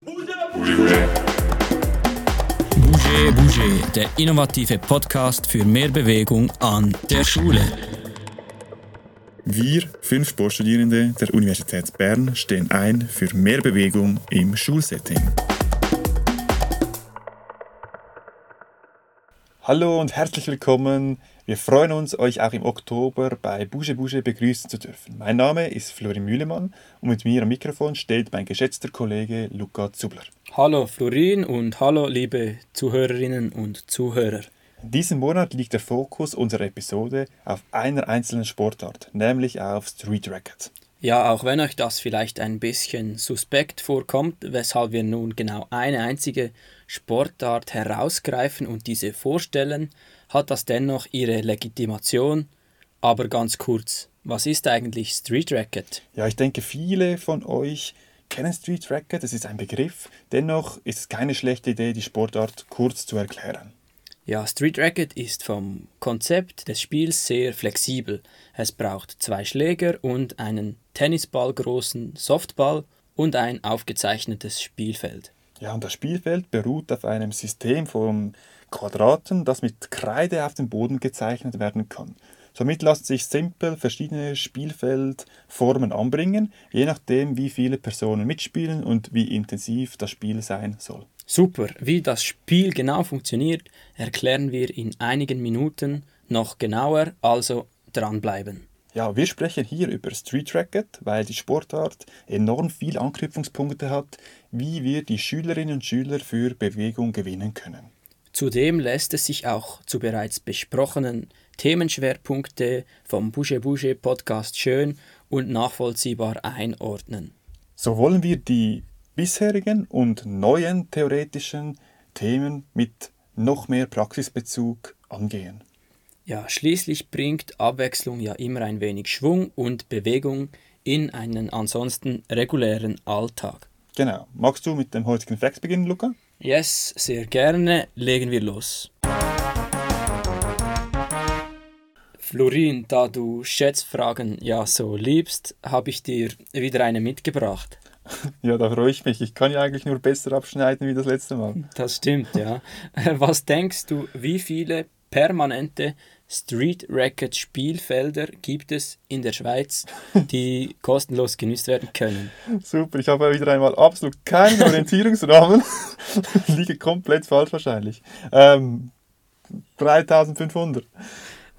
Bouge, Bouge, der innovative Podcast für mehr Bewegung an der Schule. Wir, fünf Sportstudierende der Universität Bern, stehen ein für mehr Bewegung im Schulsetting. Hallo und herzlich willkommen. Wir freuen uns, euch auch im Oktober bei Bouge Bouge begrüßen zu dürfen. Mein Name ist Florin Mühlemann und mit mir am Mikrofon steht mein geschätzter Kollege Luca Zubler. Hallo Florin und hallo liebe Zuhörerinnen und Zuhörer. In diesem Monat liegt der Fokus unserer Episode auf einer einzelnen Sportart, nämlich auf Street Racket. Ja, auch wenn euch das vielleicht ein bisschen suspekt vorkommt, weshalb wir nun genau eine einzige Sportart herausgreifen und diese vorstellen, hat das dennoch ihre Legitimation. Aber ganz kurz, was ist eigentlich Street Racket? Ja, ich denke, viele von euch kennen Street Racket, es ist ein Begriff, dennoch ist es keine schlechte Idee, die Sportart kurz zu erklären. Ja, Street Racket ist vom Konzept des Spiels sehr flexibel. Es braucht zwei Schläger und einen Tennisballgroßen Softball und ein aufgezeichnetes Spielfeld. Ja, und das Spielfeld beruht auf einem System von Quadraten, das mit Kreide auf dem Boden gezeichnet werden kann. Somit lassen sich simpel verschiedene Spielfeldformen anbringen, je nachdem, wie viele Personen mitspielen und wie intensiv das Spiel sein soll. Super, wie das Spiel genau funktioniert, erklären wir in einigen Minuten noch genauer, also dranbleiben. Ja, wir sprechen hier über Street Racket, weil die Sportart enorm viele Anknüpfungspunkte hat, wie wir die Schülerinnen und Schüler für Bewegung gewinnen können. Zudem lässt es sich auch zu bereits besprochenen Themenschwerpunkte vom Bouge Bouge Podcast schön und nachvollziehbar einordnen. So wollen wir die bisherigen und neuen theoretischen Themen mit noch mehr Praxisbezug angehen. Ja, schließlich bringt Abwechslung ja immer ein wenig Schwung und Bewegung in einen ansonsten regulären Alltag. Genau. Magst du mit dem heutigen Fax beginnen, Luca? Yes, sehr gerne. Legen wir los. Florin, da du Schätzfragen ja so liebst, habe ich dir wieder eine mitgebracht. Ja, da freue ich mich. Ich kann ja eigentlich nur besser abschneiden wie das letzte Mal. Das stimmt, ja. Was denkst du, wie viele permanente Street Racket Spielfelder gibt es in der Schweiz, die kostenlos genutzt werden können. Super, ich habe wieder einmal absolut keinen Orientierungsrahmen. Liege komplett falsch wahrscheinlich. Ähm, 3500.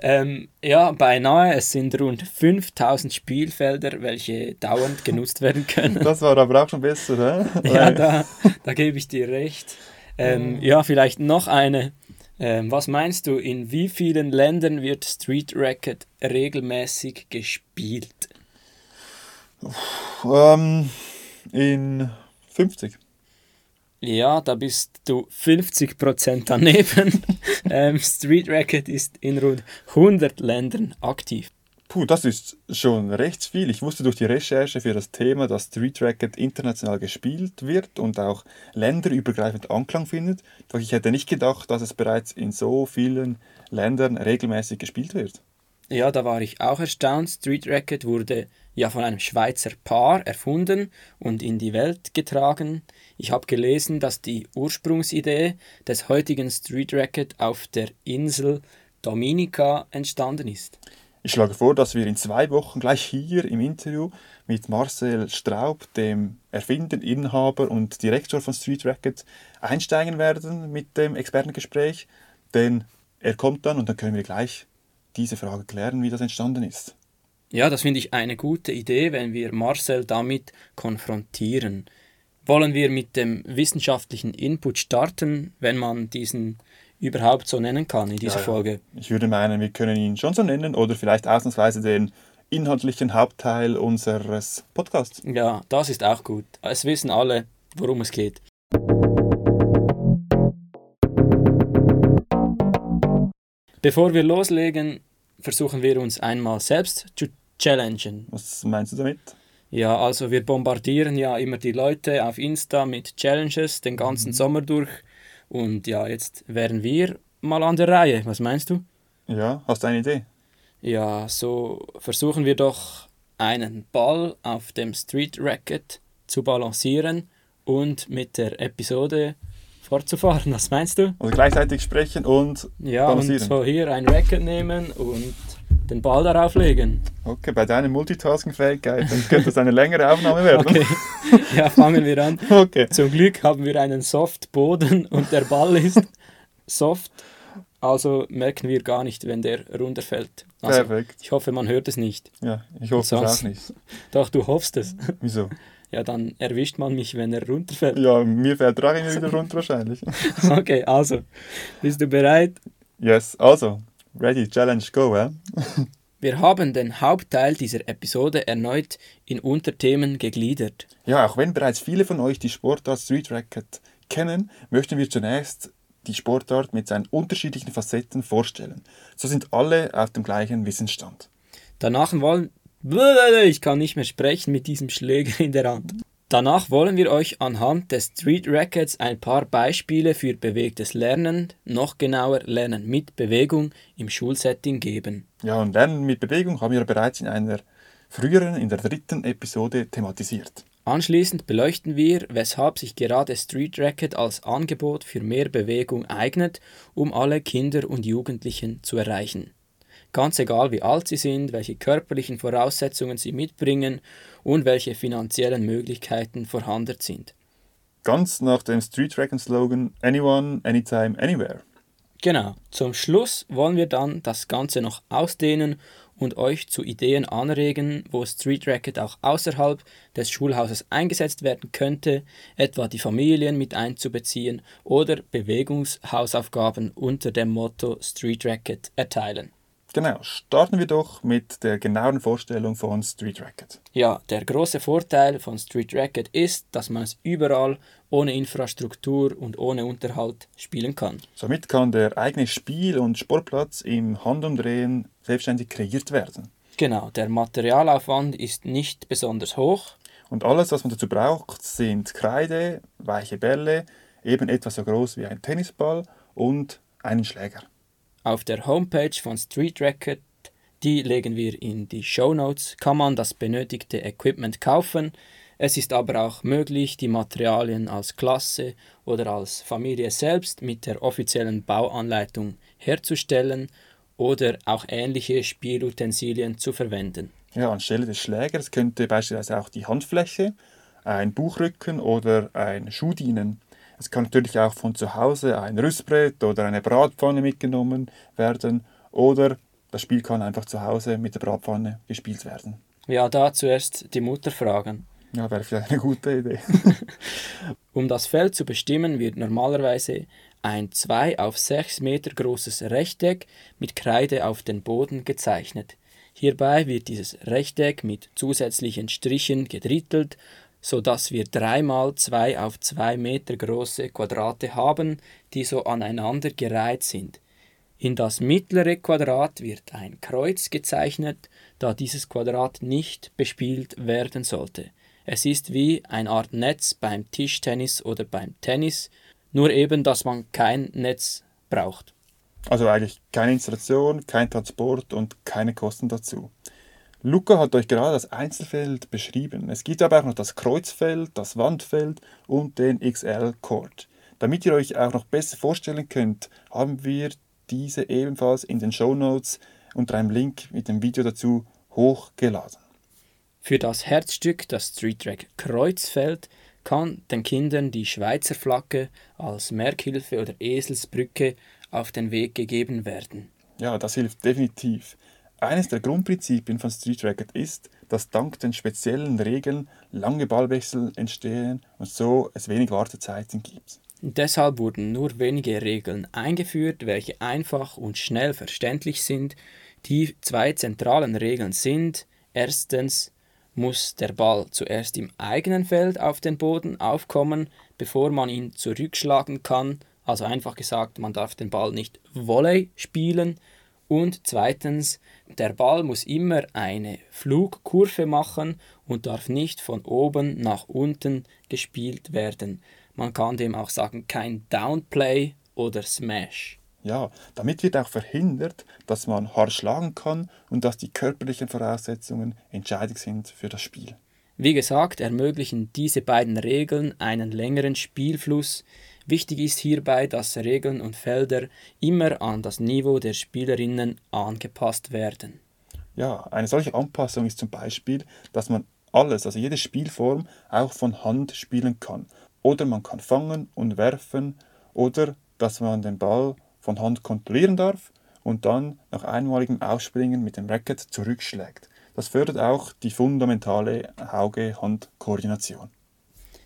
Ähm, ja, beinahe. Es sind rund 5000 Spielfelder, welche dauernd genutzt werden können. Das war aber auch schon besser, ne? ja, da, da gebe ich dir recht. Ähm, ja, vielleicht noch eine ähm, was meinst du, in wie vielen Ländern wird Street Racket regelmäßig gespielt? Ähm, in 50. Ja, da bist du 50% daneben. ähm, Street Racket ist in rund 100 Ländern aktiv. Puh, das ist schon recht viel. Ich wusste durch die Recherche für das Thema, dass Street Racket international gespielt wird und auch länderübergreifend Anklang findet. Doch ich hätte nicht gedacht, dass es bereits in so vielen Ländern regelmäßig gespielt wird. Ja, da war ich auch erstaunt. Street Racket wurde ja von einem Schweizer Paar erfunden und in die Welt getragen. Ich habe gelesen, dass die Ursprungsidee des heutigen Street Racket auf der Insel Dominica entstanden ist. Ich schlage vor, dass wir in zwei Wochen gleich hier im Interview mit Marcel Straub, dem Erfinder, Inhaber und Direktor von Street Racket, einsteigen werden mit dem Expertengespräch. Denn er kommt dann und dann können wir gleich diese Frage klären, wie das entstanden ist. Ja, das finde ich eine gute Idee, wenn wir Marcel damit konfrontieren. Wollen wir mit dem wissenschaftlichen Input starten, wenn man diesen überhaupt so nennen kann in dieser ja, Folge. Ich würde meinen, wir können ihn schon so nennen oder vielleicht ausnahmsweise den inhaltlichen Hauptteil unseres Podcasts. Ja, das ist auch gut. Es wissen alle, worum es geht. Bevor wir loslegen, versuchen wir uns einmal selbst zu challengen. Was meinst du damit? Ja, also wir bombardieren ja immer die Leute auf Insta mit Challenges den ganzen mhm. Sommer durch und ja, jetzt wären wir mal an der Reihe. Was meinst du? Ja, hast du eine Idee? Ja, so versuchen wir doch einen Ball auf dem Street Racket zu balancieren und mit der Episode fortzufahren. Was meinst du? Also gleichzeitig sprechen und Ja, und balancieren. so hier ein Racket nehmen und den Ball darauf legen. Okay, bei deiner Multitasking-Fähigkeit dann könnte das eine längere Aufnahme werden. Okay, ja, fangen wir an. Okay. Zum Glück haben wir einen Soft-Boden und der Ball ist soft, also merken wir gar nicht, wenn der runterfällt. Also, Perfekt. ich hoffe, man hört es nicht. Ja, ich hoffe es auch Sonst- nicht. Doch, du hoffst es. Wieso? Ja, dann erwischt man mich, wenn er runterfällt. Ja, mir fällt der auch immer wieder runter wahrscheinlich. Okay, also, bist du bereit? Yes, also, ready, challenge, go, eh? Wir haben den Hauptteil dieser Episode erneut in Unterthemen gegliedert. Ja, auch wenn bereits viele von euch die Sportart Street Racket kennen, möchten wir zunächst die Sportart mit seinen unterschiedlichen Facetten vorstellen. So sind alle auf dem gleichen Wissensstand. Danach wollen. Ich kann nicht mehr sprechen mit diesem Schläger in der Hand. Danach wollen wir euch anhand des Street Rackets ein paar Beispiele für bewegtes Lernen, noch genauer Lernen mit Bewegung im Schulsetting geben. Ja, und Lernen mit Bewegung haben wir bereits in einer früheren, in der dritten Episode thematisiert. Anschließend beleuchten wir, weshalb sich gerade Street Racket als Angebot für mehr Bewegung eignet, um alle Kinder und Jugendlichen zu erreichen. Ganz egal wie alt sie sind, welche körperlichen Voraussetzungen sie mitbringen und welche finanziellen Möglichkeiten vorhanden sind. Ganz nach dem Street Racket Slogan Anyone, Anytime, Anywhere. Genau. Zum Schluss wollen wir dann das Ganze noch ausdehnen und euch zu Ideen anregen, wo Street Racket auch außerhalb des Schulhauses eingesetzt werden könnte, etwa die Familien mit einzubeziehen oder Bewegungshausaufgaben unter dem Motto Street Racket erteilen. Genau, starten wir doch mit der genauen Vorstellung von Street Racket. Ja, der große Vorteil von Street Racket ist, dass man es überall ohne Infrastruktur und ohne Unterhalt spielen kann. Somit kann der eigene Spiel- und Sportplatz im Handumdrehen selbstständig kreiert werden. Genau, der Materialaufwand ist nicht besonders hoch. Und alles, was man dazu braucht, sind Kreide, weiche Bälle, eben etwa so groß wie ein Tennisball und einen Schläger. Auf der Homepage von Street Racket, die legen wir in die Show Notes, kann man das benötigte Equipment kaufen. Es ist aber auch möglich, die Materialien als Klasse oder als Familie selbst mit der offiziellen Bauanleitung herzustellen oder auch ähnliche Spielutensilien zu verwenden. Ja, anstelle des Schlägers könnte beispielsweise auch die Handfläche, ein Buchrücken oder ein Schuh dienen. Es kann natürlich auch von zu Hause ein Rüstbrett oder eine Bratpfanne mitgenommen werden oder das Spiel kann einfach zu Hause mit der Bratpfanne gespielt werden. Ja, da zuerst die Mutter fragen. Ja, wäre vielleicht eine gute Idee. Um das Feld zu bestimmen, wird normalerweise ein 2 auf 6 Meter großes Rechteck mit Kreide auf den Boden gezeichnet. Hierbei wird dieses Rechteck mit zusätzlichen Strichen gedrittelt, sodass wir dreimal 2 auf 2 Meter große Quadrate haben, die so aneinander gereiht sind. In das mittlere Quadrat wird ein Kreuz gezeichnet, da dieses Quadrat nicht bespielt werden sollte. Es ist wie eine Art Netz beim Tischtennis oder beim Tennis, nur eben, dass man kein Netz braucht. Also eigentlich keine Installation, kein Transport und keine Kosten dazu. Luca hat euch gerade das Einzelfeld beschrieben. Es gibt aber auch noch das Kreuzfeld, das Wandfeld und den XL-Chord. Damit ihr euch auch noch besser vorstellen könnt, haben wir diese ebenfalls in den Show Notes unter einem Link mit dem Video dazu hochgeladen. Für das Herzstück, das Street Track Kreuzfeld, kann den Kindern die Schweizer Flagge als Merkhilfe oder Eselsbrücke auf den Weg gegeben werden. Ja, das hilft definitiv. Eines der Grundprinzipien von Street Racket ist, dass dank den speziellen Regeln lange Ballwechsel entstehen und so es wenig Wartezeiten gibt. Deshalb wurden nur wenige Regeln eingeführt, welche einfach und schnell verständlich sind. Die zwei zentralen Regeln sind erstens muss der Ball zuerst im eigenen Feld auf den Boden aufkommen, bevor man ihn zurückschlagen kann. Also einfach gesagt, man darf den Ball nicht Volley spielen. Und zweitens, der Ball muss immer eine Flugkurve machen und darf nicht von oben nach unten gespielt werden. Man kann dem auch sagen, kein Downplay oder Smash. Ja, damit wird auch verhindert, dass man hart schlagen kann und dass die körperlichen Voraussetzungen entscheidend sind für das Spiel. Wie gesagt, ermöglichen diese beiden Regeln einen längeren Spielfluss. Wichtig ist hierbei, dass Regeln und Felder immer an das Niveau der Spielerinnen angepasst werden. Ja, eine solche Anpassung ist zum Beispiel, dass man alles, also jede Spielform, auch von Hand spielen kann. Oder man kann fangen und werfen oder dass man den Ball von Hand kontrollieren darf und dann nach einmaligem Aufspringen mit dem Racket zurückschlägt. Das fördert auch die fundamentale Auge-Hand-Koordination.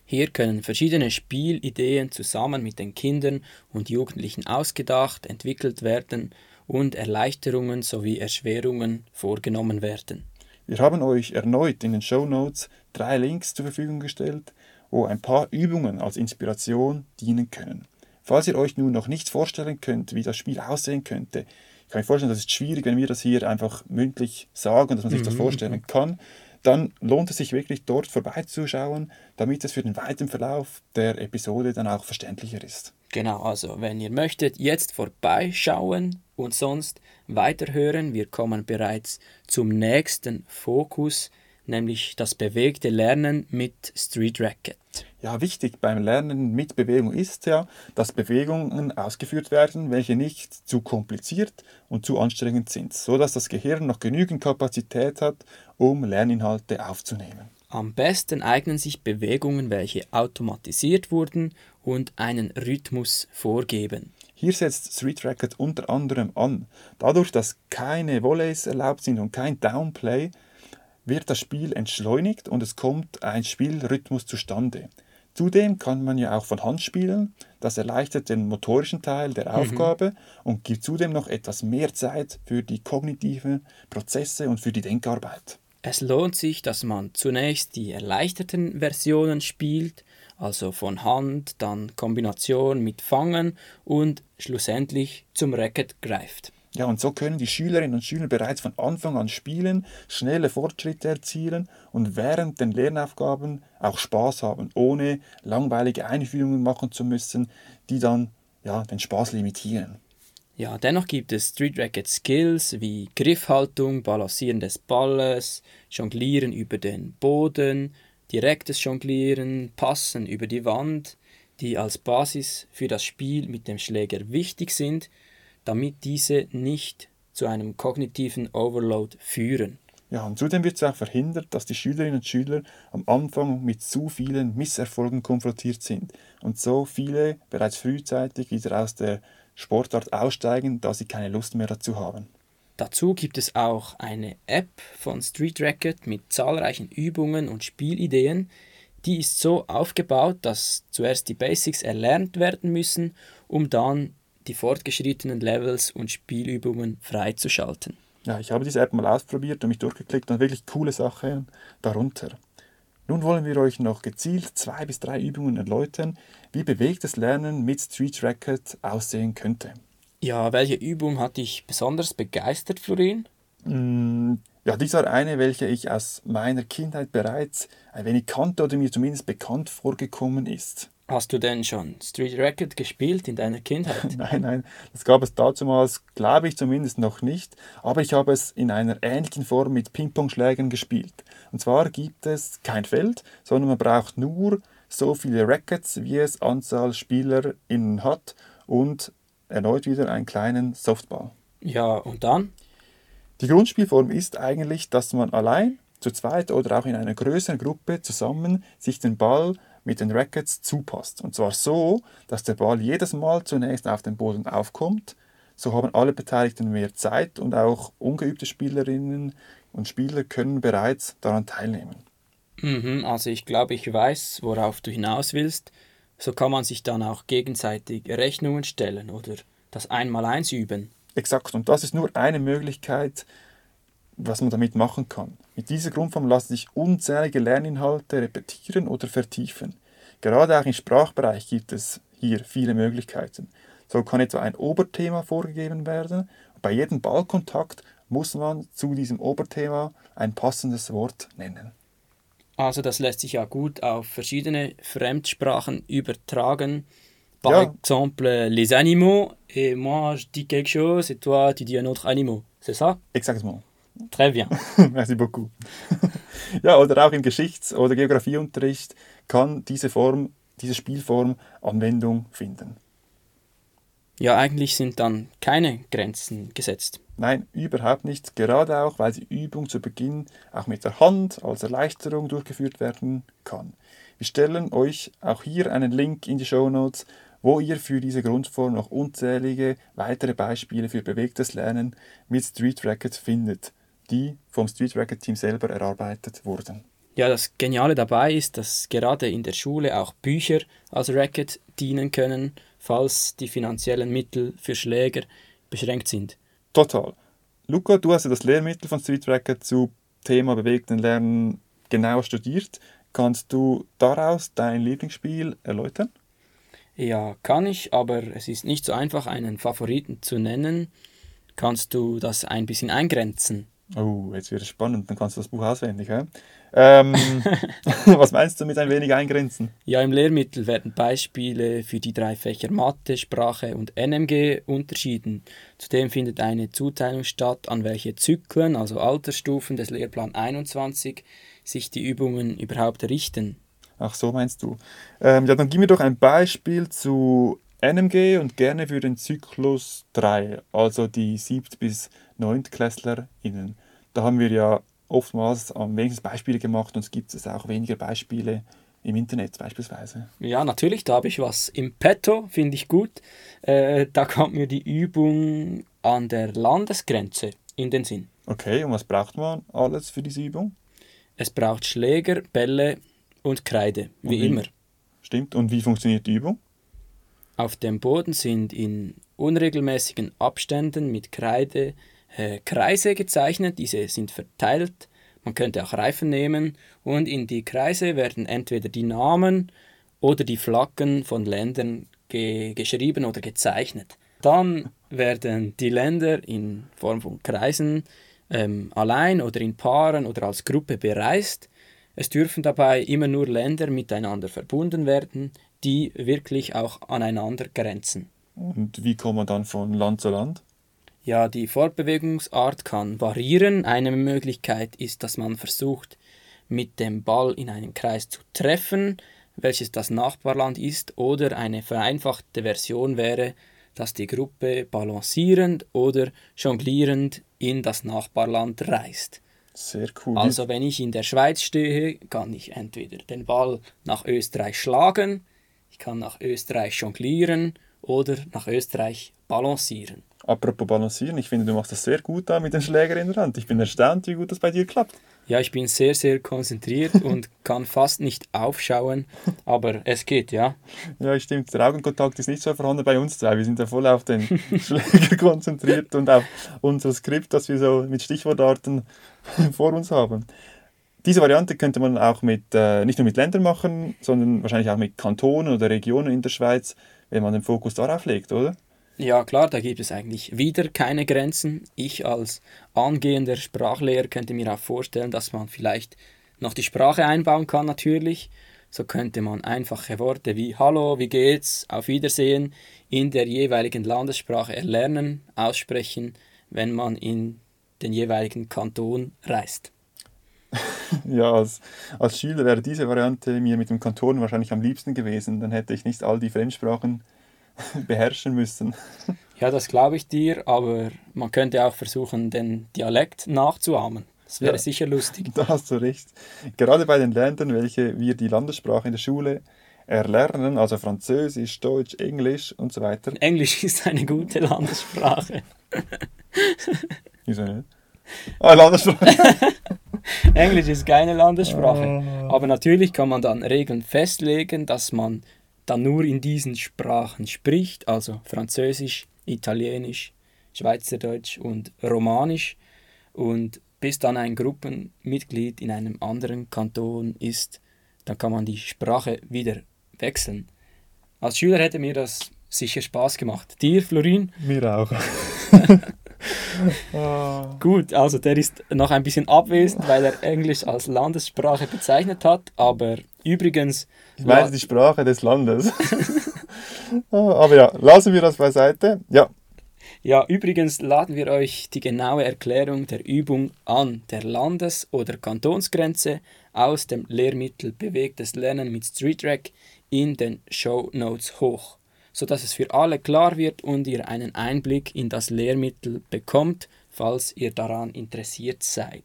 Hier können verschiedene Spielideen zusammen mit den Kindern und Jugendlichen ausgedacht, entwickelt werden und Erleichterungen sowie Erschwerungen vorgenommen werden. Wir haben euch erneut in den Show Notes drei Links zur Verfügung gestellt, wo ein paar Übungen als Inspiration dienen können. Falls ihr euch nun noch nicht vorstellen könnt, wie das Spiel aussehen könnte, ich kann mir vorstellen, das ist schwierig, wenn wir das hier einfach mündlich sagen, dass man sich das mhm. vorstellen kann, dann lohnt es sich wirklich dort vorbeizuschauen, damit es für den weiteren Verlauf der Episode dann auch verständlicher ist. Genau, also wenn ihr möchtet, jetzt vorbeischauen und sonst weiterhören. Wir kommen bereits zum nächsten Fokus, nämlich das bewegte Lernen mit Street Racket. Ja, wichtig beim Lernen mit Bewegung ist ja, dass Bewegungen ausgeführt werden, welche nicht zu kompliziert und zu anstrengend sind, so dass das Gehirn noch genügend Kapazität hat, um Lerninhalte aufzunehmen. Am besten eignen sich Bewegungen, welche automatisiert wurden und einen Rhythmus vorgeben. Hier setzt Street Racket unter anderem an. Dadurch, dass keine Volleys erlaubt sind und kein Downplay, wird das Spiel entschleunigt und es kommt ein Spielrhythmus zustande. Zudem kann man ja auch von Hand spielen. Das erleichtert den motorischen Teil der mhm. Aufgabe mhm. und gibt zudem noch etwas mehr Zeit für die kognitiven Prozesse und für die Denkarbeit. Es lohnt sich, dass man zunächst die erleichterten Versionen spielt, also von Hand, dann Kombination mit Fangen und schlussendlich zum Racket greift. Ja, und so können die Schülerinnen und Schüler bereits von Anfang an spielen, schnelle Fortschritte erzielen und während den Lernaufgaben auch Spaß haben, ohne langweilige Einführungen machen zu müssen, die dann ja, den Spaß limitieren. Ja, dennoch gibt es Street Racket Skills wie Griffhaltung, Balancieren des Balles, Jonglieren über den Boden, direktes Jonglieren, Passen über die Wand, die als Basis für das Spiel mit dem Schläger wichtig sind damit diese nicht zu einem kognitiven Overload führen. Ja, und zudem wird es auch verhindert, dass die Schülerinnen und Schüler am Anfang mit zu vielen Misserfolgen konfrontiert sind und so viele bereits frühzeitig wieder aus der Sportart aussteigen, da sie keine Lust mehr dazu haben. Dazu gibt es auch eine App von Street Racket mit zahlreichen Übungen und Spielideen. Die ist so aufgebaut, dass zuerst die Basics erlernt werden müssen, um dann die fortgeschrittenen Levels und Spielübungen freizuschalten. Ja, ich habe diese App mal ausprobiert und mich durchgeklickt und wirklich coole Sachen darunter. Nun wollen wir euch noch gezielt zwei bis drei Übungen erläutern, wie bewegtes Lernen mit Street Racket aussehen könnte. Ja, welche Übung hat dich besonders begeistert, Florin? Mm, ja, dies war eine, welche ich aus meiner Kindheit bereits ein wenig kannte oder mir zumindest bekannt vorgekommen ist. Hast du denn schon Street Racket gespielt in deiner Kindheit? nein, nein, das gab es damals, glaube ich zumindest noch nicht, aber ich habe es in einer ähnlichen Form mit Ping-Pong-Schlägern gespielt. Und zwar gibt es kein Feld, sondern man braucht nur so viele Rackets, wie es Anzahl SpielerInnen hat und erneut wieder einen kleinen Softball. Ja, und dann? Die Grundspielform ist eigentlich, dass man allein, zu zweit oder auch in einer größeren Gruppe zusammen sich den Ball mit den Rackets zupasst. Und zwar so, dass der Ball jedes Mal zunächst auf den Boden aufkommt. So haben alle Beteiligten mehr Zeit und auch ungeübte Spielerinnen und Spieler können bereits daran teilnehmen. Mhm, also ich glaube, ich weiß, worauf du hinaus willst. So kann man sich dann auch gegenseitig Rechnungen stellen oder das Einmaleins üben. Exakt, und das ist nur eine Möglichkeit, was man damit machen kann. Mit dieser Grundform lassen sich unzählige Lerninhalte repetieren oder vertiefen. Gerade auch im Sprachbereich gibt es hier viele Möglichkeiten. So kann etwa ein Oberthema vorgegeben werden. Bei jedem Ballkontakt muss man zu diesem Oberthema ein passendes Wort nennen. Also das lässt sich ja gut auf verschiedene Fremdsprachen übertragen. Par ja. exemple, les animaux, et moi je dis quelque chose, et toi tu dis un autre animal. C'est ça? Exactement. Très bien. Merci beaucoup. ja, oder auch im Geschichts- oder Geografieunterricht kann diese Form, diese Spielform Anwendung finden. Ja, eigentlich sind dann keine Grenzen gesetzt. Nein, überhaupt nicht. Gerade auch, weil die Übung zu Beginn auch mit der Hand als Erleichterung durchgeführt werden kann. Wir stellen euch auch hier einen Link in die Show Notes, wo ihr für diese Grundform noch unzählige weitere Beispiele für bewegtes Lernen mit Street Racket findet, die vom Street Racket Team selber erarbeitet wurden. Ja, das Geniale dabei ist, dass gerade in der Schule auch Bücher als Racket dienen können, falls die finanziellen Mittel für Schläger beschränkt sind. Total. Luca, du hast ja das Lehrmittel von Street Racket zu Thema bewegten Lernen genau studiert. Kannst du daraus dein Lieblingsspiel erläutern? Ja, kann ich, aber es ist nicht so einfach, einen Favoriten zu nennen. Kannst du das ein bisschen eingrenzen? Oh, jetzt wird es spannend, dann kannst du das Buch auswendig. He? Ähm, was meinst du mit ein wenig eingrenzen? Ja, im Lehrmittel werden Beispiele für die drei Fächer Mathe, Sprache und NMG unterschieden. Zudem findet eine Zuteilung statt, an welche Zyklen, also Altersstufen des Lehrplan 21, sich die Übungen überhaupt richten. Ach so meinst du. Ähm, ja, dann gib mir doch ein Beispiel zu NMG und gerne für den Zyklus 3, also die 7. bis 9. KlässlerInnen. Da haben wir ja oftmals am wenigsten Beispiele gemacht und es gibt es auch weniger Beispiele im Internet beispielsweise. Ja, natürlich, da habe ich was im Petto, finde ich gut. Äh, da kommt mir die Übung an der Landesgrenze in den Sinn. Okay, und was braucht man alles für diese Übung? Es braucht Schläger, Bälle und Kreide, wie, Und wie? immer. Stimmt. Und wie funktioniert die Übung? Auf dem Boden sind in unregelmäßigen Abständen mit Kreide äh, Kreise gezeichnet. Diese sind verteilt. Man könnte auch Reifen nehmen und in die Kreise werden entweder die Namen oder die Flaggen von Ländern ge geschrieben oder gezeichnet. Dann werden die Länder in Form von Kreisen ähm, allein oder in Paaren oder als Gruppe bereist. Es dürfen dabei immer nur Länder miteinander verbunden werden, die wirklich auch aneinander grenzen. Und wie kommt man dann von Land zu Land? Ja, die Fortbewegungsart kann variieren. Eine Möglichkeit ist, dass man versucht, mit dem Ball in einen Kreis zu treffen, welches das Nachbarland ist, oder eine vereinfachte Version wäre, dass die Gruppe balancierend oder jonglierend in das Nachbarland reist. Sehr cool. Also wenn ich in der Schweiz stehe, kann ich entweder den Ball nach Österreich schlagen, ich kann nach Österreich jonglieren oder nach Österreich balancieren. Apropos Balancieren, ich finde, du machst das sehr gut da mit den Schläger in der Hand. Ich bin erstaunt, wie gut das bei dir klappt. Ja, ich bin sehr, sehr konzentriert und kann fast nicht aufschauen, aber es geht, ja. Ja, stimmt. Der Augenkontakt ist nicht so vorhanden bei uns zwei. Wir sind ja voll auf den Schläger konzentriert und auf unser Skript, das wir so mit Stichwortarten vor uns haben. Diese Variante könnte man auch mit, äh, nicht nur mit Ländern machen, sondern wahrscheinlich auch mit Kantonen oder Regionen in der Schweiz, wenn man den Fokus darauf legt, oder? Ja, klar, da gibt es eigentlich wieder keine Grenzen. Ich als angehender Sprachlehrer könnte mir auch vorstellen, dass man vielleicht noch die Sprache einbauen kann, natürlich. So könnte man einfache Worte wie Hallo, wie geht's, auf Wiedersehen in der jeweiligen Landessprache erlernen, aussprechen, wenn man in den jeweiligen Kanton reist. Ja, als, als Schüler wäre diese Variante mir mit dem Kanton wahrscheinlich am liebsten gewesen. Dann hätte ich nicht all die Fremdsprachen beherrschen müssen. Ja, das glaube ich dir, aber man könnte auch versuchen, den Dialekt nachzuahmen. Das wäre Ja. sicher lustig. Da hast du recht. Gerade bei den Ländern, welche wir die Landessprache in der Schule erlernen, also Französisch, Deutsch, Englisch und so weiter. Englisch ist eine gute Landessprache. Wieso nicht? Ah, Landessprache. Englisch ist keine Landessprache. Ah. Aber natürlich kann man dann Regeln festlegen, dass man dann nur in diesen Sprachen spricht, also Französisch, Italienisch, Schweizerdeutsch und Romanisch. Und bis dann ein Gruppenmitglied in einem anderen Kanton ist, dann kann man die Sprache wieder wechseln. Als Schüler hätte mir das sicher Spaß gemacht. Dir, Florin? Mir auch. Gut, also der ist noch ein bisschen abwesend, weil er Englisch als Landessprache bezeichnet hat, aber übrigens, Ich meine die Sprache des Landes. Ah, Aber ja, lassen wir das beiseite. Ja, Ja, übrigens laden wir euch die genaue Erklärung der Übung an der Landes- oder Kantonsgrenze aus dem Lehrmittel Bewegtes Lernen mit Street Track in den Show Notes hoch, sodass es für alle klar wird und ihr einen Einblick in das Lehrmittel bekommt, falls ihr daran interessiert seid.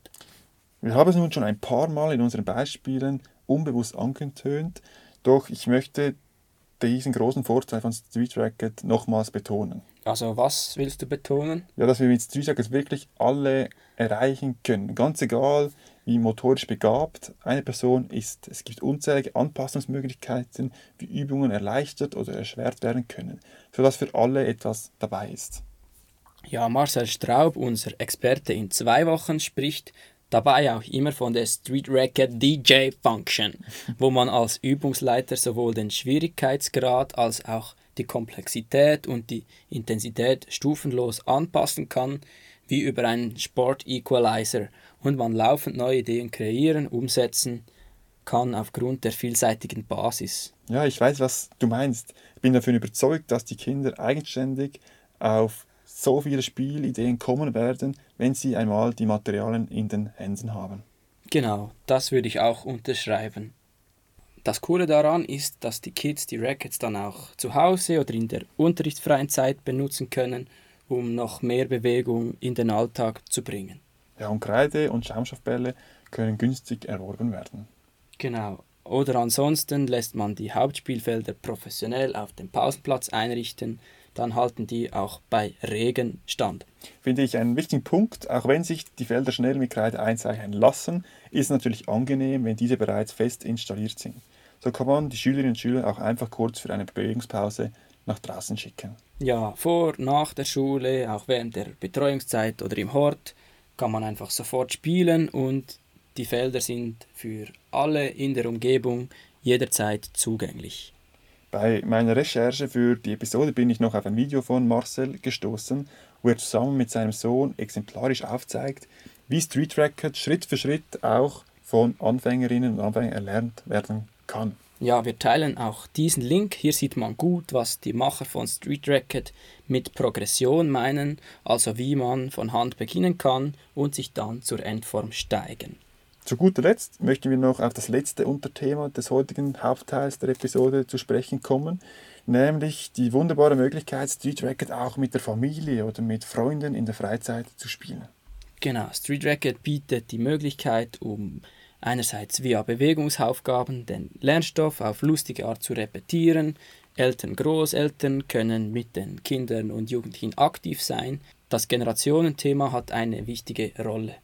Wir haben es nun schon ein paar Mal in unseren Beispielen unbewusst angetönt, doch ich möchte diesen großen Vorteil von Street Racket nochmals betonen. Also was willst du betonen? Ja, dass wir mit Street Racket wirklich alle erreichen können. Ganz egal, wie motorisch begabt eine Person ist. Es gibt unzählige Anpassungsmöglichkeiten, wie Übungen erleichtert oder erschwert werden können, sodass für alle etwas dabei ist. Ja, Marcel Straub, unser Experte in zwei Wochen, spricht dabei auch immer von der Street Racket DJ Function, wo man als Übungsleiter sowohl den Schwierigkeitsgrad als auch die Komplexität und die Intensität stufenlos anpassen kann, wie über einen Sport Equalizer und man laufend neue Ideen kreieren, umsetzen kann aufgrund der vielseitigen Basis. Ja, ich weiß, was du meinst. Ich bin davon überzeugt, dass die Kinder eigenständig auf so viele Spielideen kommen werden, wenn sie einmal die Materialien in den Händen haben. Genau, das würde ich auch unterschreiben. Das Coole daran ist, dass die Kids die Rackets dann auch zu Hause oder in der unterrichtsfreien Zeit benutzen können, um noch mehr Bewegung in den Alltag zu bringen. Ja, und Kreide und Schaumstoffbälle können günstig erworben werden. Genau. Oder ansonsten lässt man die Hauptspielfelder professionell auf dem Pausenplatz einrichten, dann halten die auch bei Regen stand. Finde ich einen wichtigen Punkt, auch wenn sich die Felder schnell mit Kreide einzeichnen lassen, ist es natürlich angenehm, wenn diese bereits fest installiert sind. So kann man die Schülerinnen und Schüler auch einfach kurz für eine Bewegungspause nach draußen schicken. Ja, vor, nach der Schule, auch während der Betreuungszeit oder im Hort kann man einfach sofort spielen und die Felder sind für alle in der Umgebung jederzeit zugänglich. Bei meiner Recherche für die Episode bin ich noch auf ein Video von Marcel gestoßen, wo er zusammen mit seinem Sohn exemplarisch aufzeigt, wie Street Racket Schritt für Schritt auch von Anfängerinnen und Anfängern erlernt werden kann. Ja, wir teilen auch diesen Link. Hier sieht man gut, was die Macher von Street Racket mit Progression meinen, also wie man von Hand beginnen kann und sich dann zur Endform steigen. Zu guter Letzt möchten wir noch auf das letzte Unterthema des heutigen Hauptteils der Episode zu sprechen kommen, nämlich die wunderbare Möglichkeit, Street Racket auch mit der Familie oder mit Freunden in der Freizeit zu spielen. Genau, Street Racket bietet die Möglichkeit, um einerseits via Bewegungsaufgaben den Lernstoff auf lustige Art zu repetieren. Eltern, Großeltern können mit den Kindern und Jugendlichen aktiv sein. Das Generationenthema hat eine wichtige Rolle.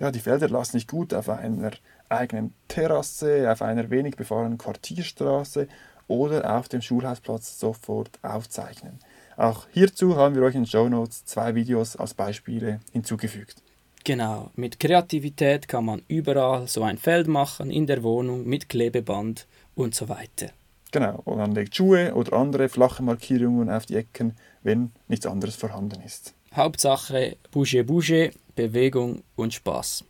Ja, die Felder lassen sich gut auf einer eigenen Terrasse, auf einer wenig befahrenen Quartierstraße oder auf dem Schulhausplatz sofort aufzeichnen. Auch hierzu haben wir euch in den Show Notes zwei Videos als Beispiele hinzugefügt. Genau, mit Kreativität kann man überall so ein Feld machen, in der Wohnung, mit Klebeband und so weiter. Genau, und man legt Schuhe oder andere flache Markierungen auf die Ecken, wenn nichts anderes vorhanden ist. Hauptsache Bouge Bouge, Bewegung und Spaß.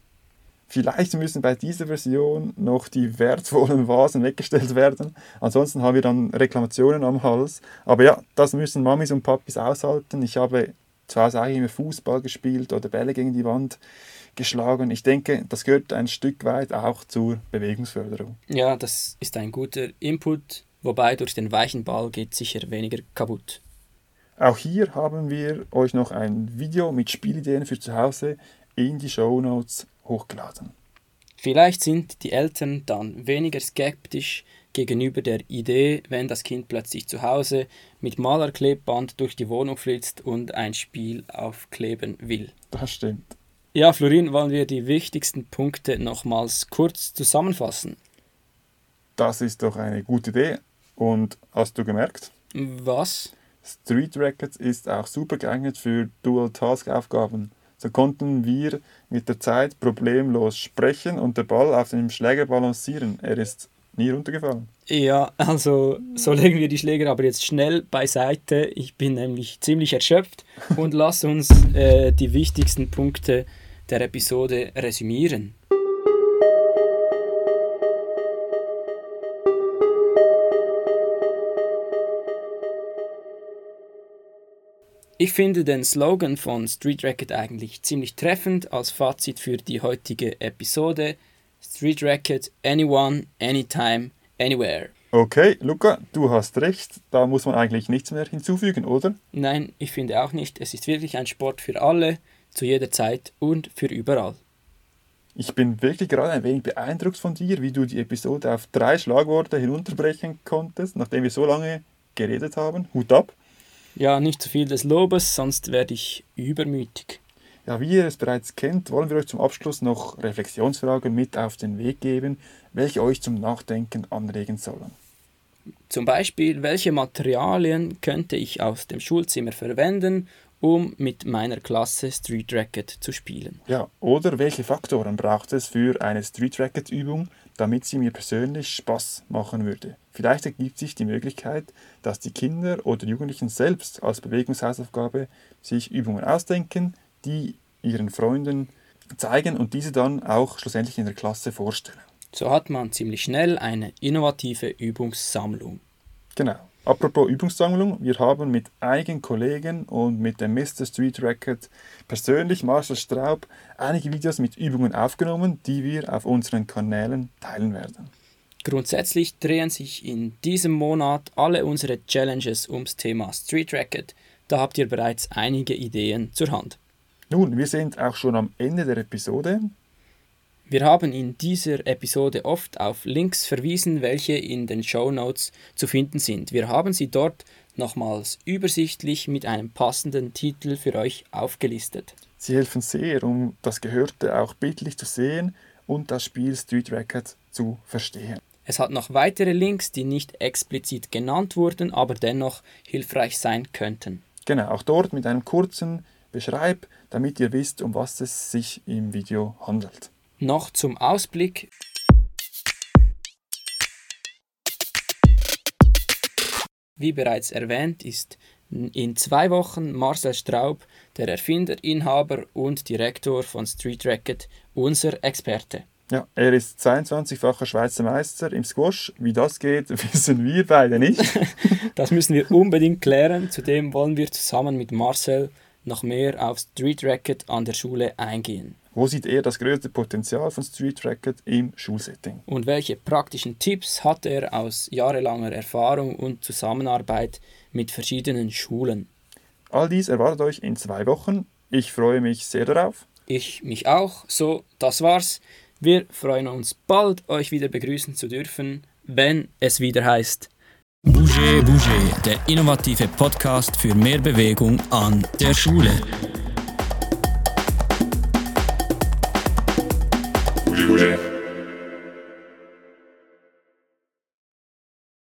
Vielleicht müssen bei dieser Version noch die wertvollen Vasen weggestellt werden. Ansonsten haben wir dann Reklamationen am Hals. Aber ja, das müssen Mamis und Papis aushalten. Ich habe zu Hause auch immer Fußball gespielt oder Bälle gegen die Wand geschlagen. Ich denke, das gehört ein Stück weit auch zur Bewegungsförderung. Ja, das ist ein guter Input, wobei durch den weichen Ball geht sicher weniger kaputt. Auch hier haben wir euch noch ein Video mit Spielideen für zu Hause in die Show Notes hochgeladen. Vielleicht sind die Eltern dann weniger skeptisch gegenüber der Idee, wenn das Kind plötzlich zu Hause mit Malerklebband durch die Wohnung flitzt und ein Spiel aufkleben will. Das stimmt. Ja, Florin, wollen wir die wichtigsten Punkte nochmals kurz zusammenfassen? Das ist doch eine gute Idee. Und hast du gemerkt? Was? Street Rackets ist auch super geeignet für Dual-Task-Aufgaben. So konnten wir mit der Zeit problemlos sprechen und der Ball auf dem Schläger balancieren. Er ist nie runtergefallen. Ja, also so legen wir die Schläger aber jetzt schnell beiseite. Ich bin nämlich ziemlich erschöpft und lass uns äh, die wichtigsten Punkte der Episode resümieren. Ich finde den Slogan von Street Racket eigentlich ziemlich treffend als Fazit für die heutige Episode. Street Racket, anyone, anytime, anywhere. Okay, Luca, du hast recht. Da muss man eigentlich nichts mehr hinzufügen, oder? Nein, ich finde auch nicht. Es ist wirklich ein Sport für alle, zu jeder Zeit und für überall. Ich bin wirklich gerade ein wenig beeindruckt von dir, wie du die Episode auf drei Schlagworte hinunterbrechen konntest, nachdem wir so lange geredet haben. Hut ab. Ja, nicht zu viel des Lobes, sonst werde ich übermütig. Ja, wie ihr es bereits kennt, wollen wir euch zum Abschluss noch Reflexionsfragen mit auf den Weg geben, welche euch zum Nachdenken anregen sollen. Zum Beispiel, welche Materialien könnte ich aus dem Schulzimmer verwenden, um mit meiner Klasse Street Racket zu spielen? Ja, oder welche Faktoren braucht es für eine Street Racket Übung, damit sie mir persönlich Spaß machen würde? Vielleicht ergibt sich die Möglichkeit, dass die Kinder oder Jugendlichen selbst als Bewegungshausaufgabe sich Übungen ausdenken, die ihren Freunden zeigen und diese dann auch schlussendlich in der Klasse vorstellen. So hat man ziemlich schnell eine innovative Übungssammlung. Genau. Apropos Übungssammlung, wir haben mit einigen Kollegen und mit dem Mr. Street Record persönlich Marcel Straub einige Videos mit Übungen aufgenommen, die wir auf unseren Kanälen teilen werden. Grundsätzlich drehen sich in diesem Monat alle unsere Challenges ums Thema Street Racket. Da habt ihr bereits einige Ideen zur Hand. Nun, wir sind auch schon am Ende der Episode. Wir haben in dieser Episode oft auf Links verwiesen, welche in den Show Notes zu finden sind. Wir haben sie dort nochmals übersichtlich mit einem passenden Titel für euch aufgelistet. Sie helfen sehr, um das Gehörte auch bildlich zu sehen und das Spiel Street Record zu verstehen. Es hat noch weitere Links, die nicht explizit genannt wurden, aber dennoch hilfreich sein könnten. Genau, auch dort mit einem kurzen Beschreib, damit ihr wisst, um was es sich im Video handelt. Noch zum Ausblick. Wie bereits erwähnt, ist in zwei Wochen Marcel Straub, der Erfinder, Inhaber und Direktor von Street Racket, unser Experte. Ja, er ist 22-facher Schweizer Meister im Squash. Wie das geht, wissen wir beide nicht. das müssen wir unbedingt klären. Zudem wollen wir zusammen mit Marcel noch mehr auf Street Racket an der Schule eingehen. Wo sieht er das größte Potenzial von Street Racket im Schulsetting? Und welche praktischen Tipps hat er aus jahrelanger Erfahrung und Zusammenarbeit mit verschiedenen Schulen? All dies erwartet euch in zwei Wochen. Ich freue mich sehr darauf. Ich mich auch. So, das war's. Wir freuen uns bald, euch wieder begrüßen zu dürfen, wenn es wieder heißt Bouger Bouger, der innovative Podcast für mehr Bewegung an der Schule.